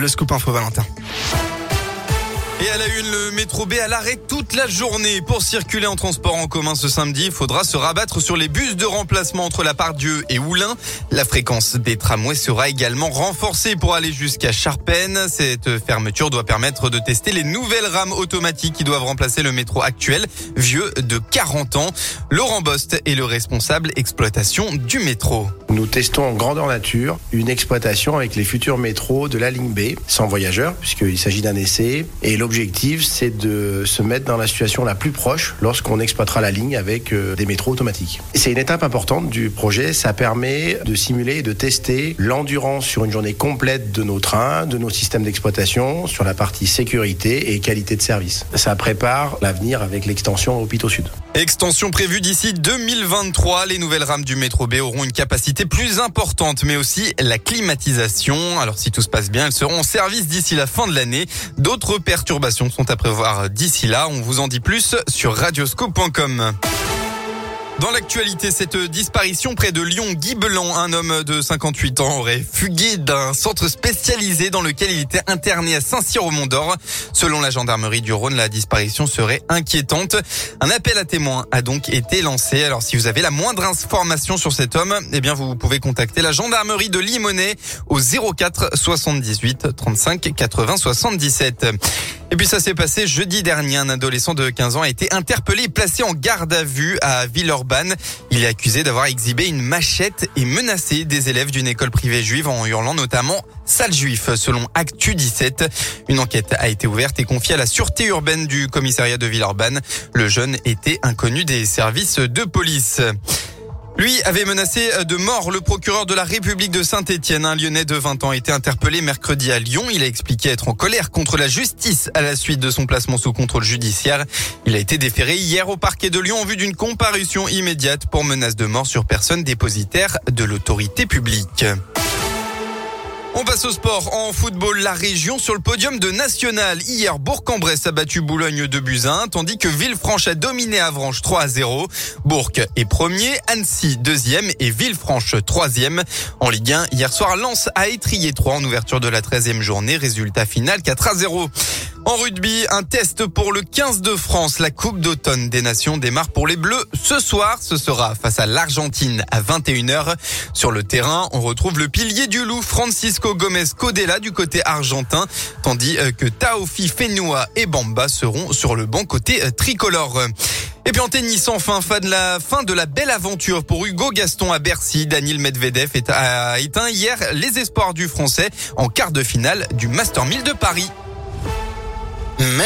Le scoop info Valentin. Et à la une, le métro B à l'arrêt toute la journée. Pour circuler en transport en commun ce samedi, il faudra se rabattre sur les bus de remplacement entre la Pardieu et Oulin. La fréquence des tramways sera également renforcée pour aller jusqu'à Charpennes. Cette fermeture doit permettre de tester les nouvelles rames automatiques qui doivent remplacer le métro actuel, vieux de 40 ans. Laurent Bost est le responsable exploitation du métro. Nous testons en grandeur nature une exploitation avec les futurs métros de la ligne B, sans voyageurs, puisqu'il s'agit d'un essai. Et l'objectif, c'est de se mettre dans la situation la plus proche lorsqu'on exploitera la ligne avec euh, des métros automatiques. C'est une étape importante du projet. Ça permet de simuler et de tester l'endurance sur une journée complète de nos trains, de nos systèmes d'exploitation, sur la partie sécurité et qualité de service. Ça prépare l'avenir avec l'extension au Pito Sud. Extension prévue d'ici 2023. Les nouvelles rames du métro B auront une capacité plus importante, mais aussi la climatisation. Alors si tout se passe bien, elles seront en service d'ici la fin de l'année. D'autres perturbations sont à prévoir d'ici là. On vous en dit plus sur radioscope.com. Dans l'actualité, cette disparition près de Lyon, Guy Belan, un homme de 58 ans, aurait fugué d'un centre spécialisé dans lequel il était interné à Saint-Cyr-au-Mont-d'Or. Selon la gendarmerie du Rhône, la disparition serait inquiétante. Un appel à témoins a donc été lancé. Alors si vous avez la moindre information sur cet homme, eh bien vous pouvez contacter la gendarmerie de Limonest au 04 78 35 80 77. Et puis ça s'est passé jeudi dernier. Un adolescent de 15 ans a été interpellé et placé en garde à vue à Villeurbanne. Il est accusé d'avoir exhibé une machette et menacé des élèves d'une école privée juive en hurlant notamment sale juif selon Actu 17. Une enquête a été ouverte et confiée à la sûreté urbaine du commissariat de Villeurbanne. Le jeune était inconnu des services de police. Lui avait menacé de mort le procureur de la République de Saint-Étienne. Un Lyonnais de 20 ans a été interpellé mercredi à Lyon. Il a expliqué être en colère contre la justice à la suite de son placement sous contrôle judiciaire. Il a été déféré hier au parquet de Lyon en vue d'une comparution immédiate pour menace de mort sur personne dépositaire de l'autorité publique. On passe au sport. En football, la région sur le podium de National. Hier, Bourg-en-Bresse a battu Boulogne de Buzyn, tandis que Villefranche a dominé Avranches 3 à 0. Bourg est premier, Annecy deuxième et Villefranche troisième. En Ligue 1, hier soir, Lens a étrié 3 en ouverture de la 13e journée. Résultat final 4 à 0. En rugby, un test pour le 15 de France. La Coupe d'automne des Nations démarre pour les Bleus. Ce soir, ce sera face à l'Argentine à 21h. Sur le terrain, on retrouve le pilier du loup, Francisco Gomez Codella du côté argentin, tandis euh, que Taofi Fenua et Bamba seront sur le banc côté euh, tricolore. Et puis en tennis, enfin, fin de la fin de la belle aventure pour Hugo Gaston à Bercy. Daniel Medvedev a éteint hier les espoirs du Français en quart de finale du Master 1000 de Paris. Merci.